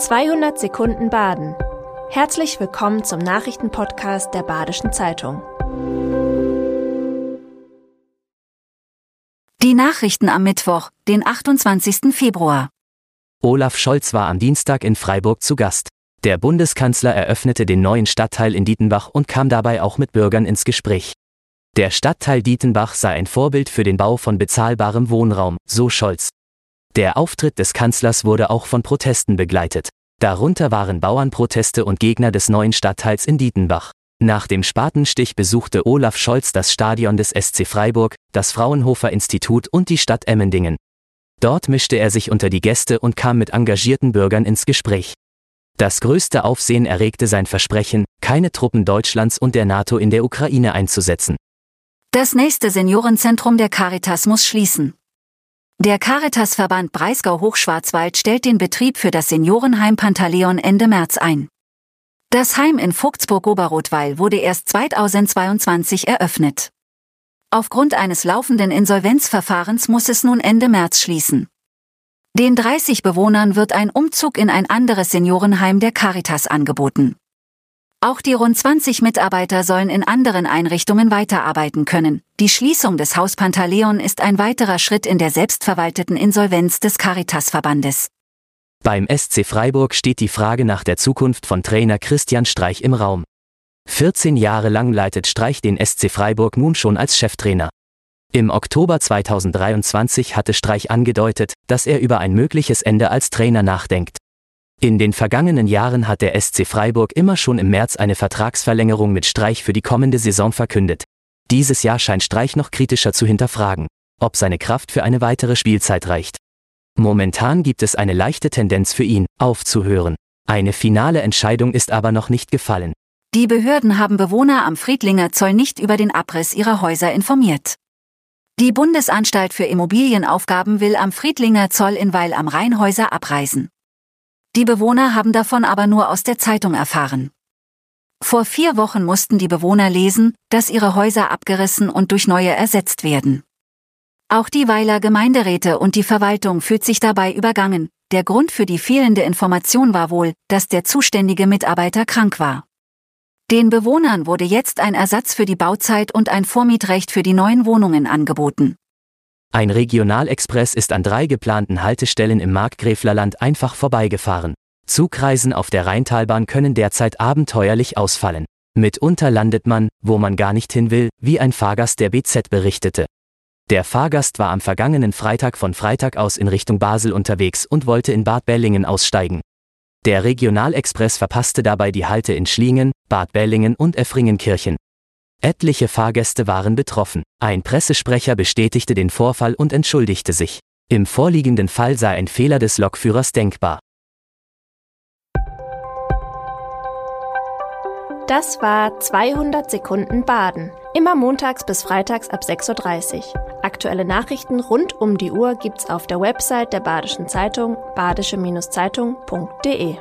200 Sekunden Baden. Herzlich willkommen zum Nachrichtenpodcast der Badischen Zeitung. Die Nachrichten am Mittwoch, den 28. Februar. Olaf Scholz war am Dienstag in Freiburg zu Gast. Der Bundeskanzler eröffnete den neuen Stadtteil in Dietenbach und kam dabei auch mit Bürgern ins Gespräch. Der Stadtteil Dietenbach sei ein Vorbild für den Bau von bezahlbarem Wohnraum, so Scholz. Der Auftritt des Kanzlers wurde auch von Protesten begleitet. Darunter waren Bauernproteste und Gegner des neuen Stadtteils in Dietenbach. Nach dem Spatenstich besuchte Olaf Scholz das Stadion des SC Freiburg, das Fraunhofer Institut und die Stadt Emmendingen. Dort mischte er sich unter die Gäste und kam mit engagierten Bürgern ins Gespräch. Das größte Aufsehen erregte sein Versprechen, keine Truppen Deutschlands und der NATO in der Ukraine einzusetzen. Das nächste Seniorenzentrum der Caritas muss schließen. Der Caritasverband Breisgau-Hochschwarzwald stellt den Betrieb für das Seniorenheim Pantaleon Ende März ein. Das Heim in Vogtsburg-Oberrotweil wurde erst 2022 eröffnet. Aufgrund eines laufenden Insolvenzverfahrens muss es nun Ende März schließen. Den 30 Bewohnern wird ein Umzug in ein anderes Seniorenheim der Caritas angeboten. Auch die rund 20 Mitarbeiter sollen in anderen Einrichtungen weiterarbeiten können. Die Schließung des Haus Pantaleon ist ein weiterer Schritt in der selbstverwalteten Insolvenz des Caritas-Verbandes. Beim SC Freiburg steht die Frage nach der Zukunft von Trainer Christian Streich im Raum. 14 Jahre lang leitet Streich den SC Freiburg nun schon als Cheftrainer. Im Oktober 2023 hatte Streich angedeutet, dass er über ein mögliches Ende als Trainer nachdenkt. In den vergangenen Jahren hat der SC Freiburg immer schon im März eine Vertragsverlängerung mit Streich für die kommende Saison verkündet. Dieses Jahr scheint Streich noch kritischer zu hinterfragen, ob seine Kraft für eine weitere Spielzeit reicht. Momentan gibt es eine leichte Tendenz für ihn, aufzuhören. Eine finale Entscheidung ist aber noch nicht gefallen. Die Behörden haben Bewohner am Friedlinger Zoll nicht über den Abriss ihrer Häuser informiert. Die Bundesanstalt für Immobilienaufgaben will am Friedlinger Zoll in Weil am Rhein Häuser abreißen. Die Bewohner haben davon aber nur aus der Zeitung erfahren. Vor vier Wochen mussten die Bewohner lesen, dass ihre Häuser abgerissen und durch neue ersetzt werden. Auch die Weiler Gemeinderäte und die Verwaltung fühlt sich dabei übergangen. Der Grund für die fehlende Information war wohl, dass der zuständige Mitarbeiter krank war. Den Bewohnern wurde jetzt ein Ersatz für die Bauzeit und ein Vormietrecht für die neuen Wohnungen angeboten. Ein Regionalexpress ist an drei geplanten Haltestellen im Markgräflerland einfach vorbeigefahren. Zugreisen auf der Rheintalbahn können derzeit abenteuerlich ausfallen. Mitunter landet man, wo man gar nicht hin will, wie ein Fahrgast der BZ berichtete. Der Fahrgast war am vergangenen Freitag von Freitag aus in Richtung Basel unterwegs und wollte in Bad Bellingen aussteigen. Der Regionalexpress verpasste dabei die Halte in Schlingen, Bad Bellingen und Effringenkirchen. Etliche Fahrgäste waren betroffen. Ein Pressesprecher bestätigte den Vorfall und entschuldigte sich. Im vorliegenden Fall sei ein Fehler des Lokführers denkbar. Das war 200 Sekunden Baden. Immer montags bis freitags ab 6.30 Uhr. Aktuelle Nachrichten rund um die Uhr gibt's auf der Website der Badischen Zeitung badische-zeitung.de.